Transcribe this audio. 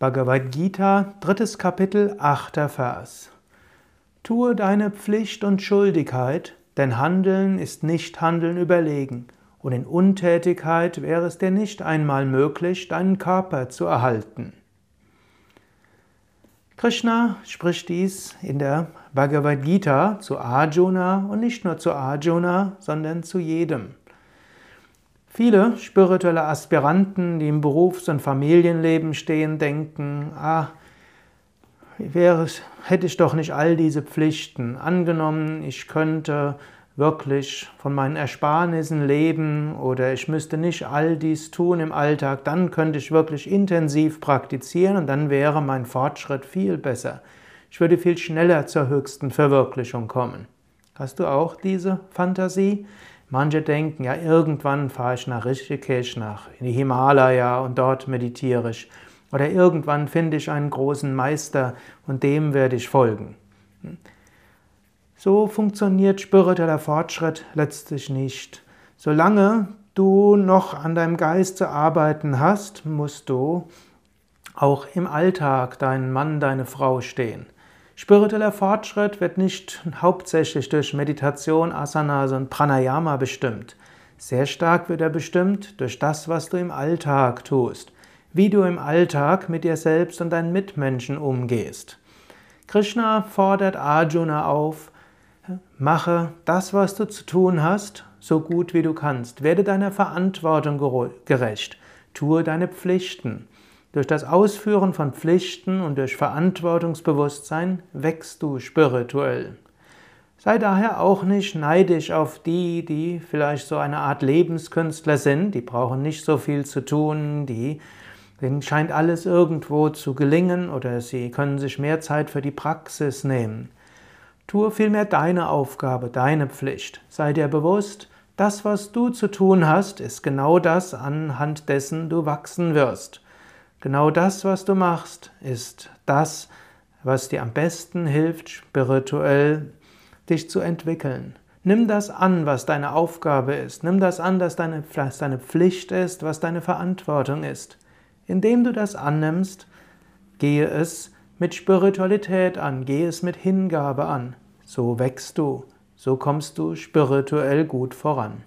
Bhagavad Gita, drittes Kapitel, achter Vers. Tue deine Pflicht und Schuldigkeit, denn Handeln ist nicht Handeln überlegen, und in Untätigkeit wäre es dir nicht einmal möglich, deinen Körper zu erhalten. Krishna spricht dies in der Bhagavad Gita zu Arjuna und nicht nur zu Arjuna, sondern zu jedem. Viele spirituelle Aspiranten, die im Berufs- und Familienleben stehen, denken, ah, wäre, hätte ich doch nicht all diese Pflichten. Angenommen, ich könnte wirklich von meinen Ersparnissen leben oder ich müsste nicht all dies tun im Alltag, dann könnte ich wirklich intensiv praktizieren und dann wäre mein Fortschritt viel besser. Ich würde viel schneller zur höchsten Verwirklichung kommen. Hast du auch diese Fantasie? Manche denken, ja, irgendwann fahre ich nach Rishikesh, nach in die Himalaya und dort meditiere ich. Oder irgendwann finde ich einen großen Meister und dem werde ich folgen. So funktioniert spiritueller Fortschritt letztlich nicht. Solange du noch an deinem Geist zu arbeiten hast, musst du auch im Alltag deinen Mann, deine Frau stehen. Spiritueller Fortschritt wird nicht hauptsächlich durch Meditation, Asanas und Pranayama bestimmt. Sehr stark wird er bestimmt durch das, was du im Alltag tust, wie du im Alltag mit dir selbst und deinen Mitmenschen umgehst. Krishna fordert Arjuna auf, mache das, was du zu tun hast, so gut wie du kannst. Werde deiner Verantwortung gerecht. Tue deine Pflichten. Durch das Ausführen von Pflichten und durch Verantwortungsbewusstsein wächst du spirituell. Sei daher auch nicht neidisch auf die, die vielleicht so eine Art Lebenskünstler sind, die brauchen nicht so viel zu tun, die denen scheint alles irgendwo zu gelingen oder sie können sich mehr Zeit für die Praxis nehmen. Tue vielmehr deine Aufgabe, deine Pflicht. Sei dir bewusst, das, was du zu tun hast, ist genau das, anhand dessen du wachsen wirst. Genau das, was du machst, ist das, was dir am besten hilft, spirituell dich zu entwickeln. Nimm das an, was deine Aufgabe ist. Nimm das an, dass deine, was deine Pflicht ist, was deine Verantwortung ist. Indem du das annimmst, gehe es mit Spiritualität an, gehe es mit Hingabe an. So wächst du, so kommst du spirituell gut voran.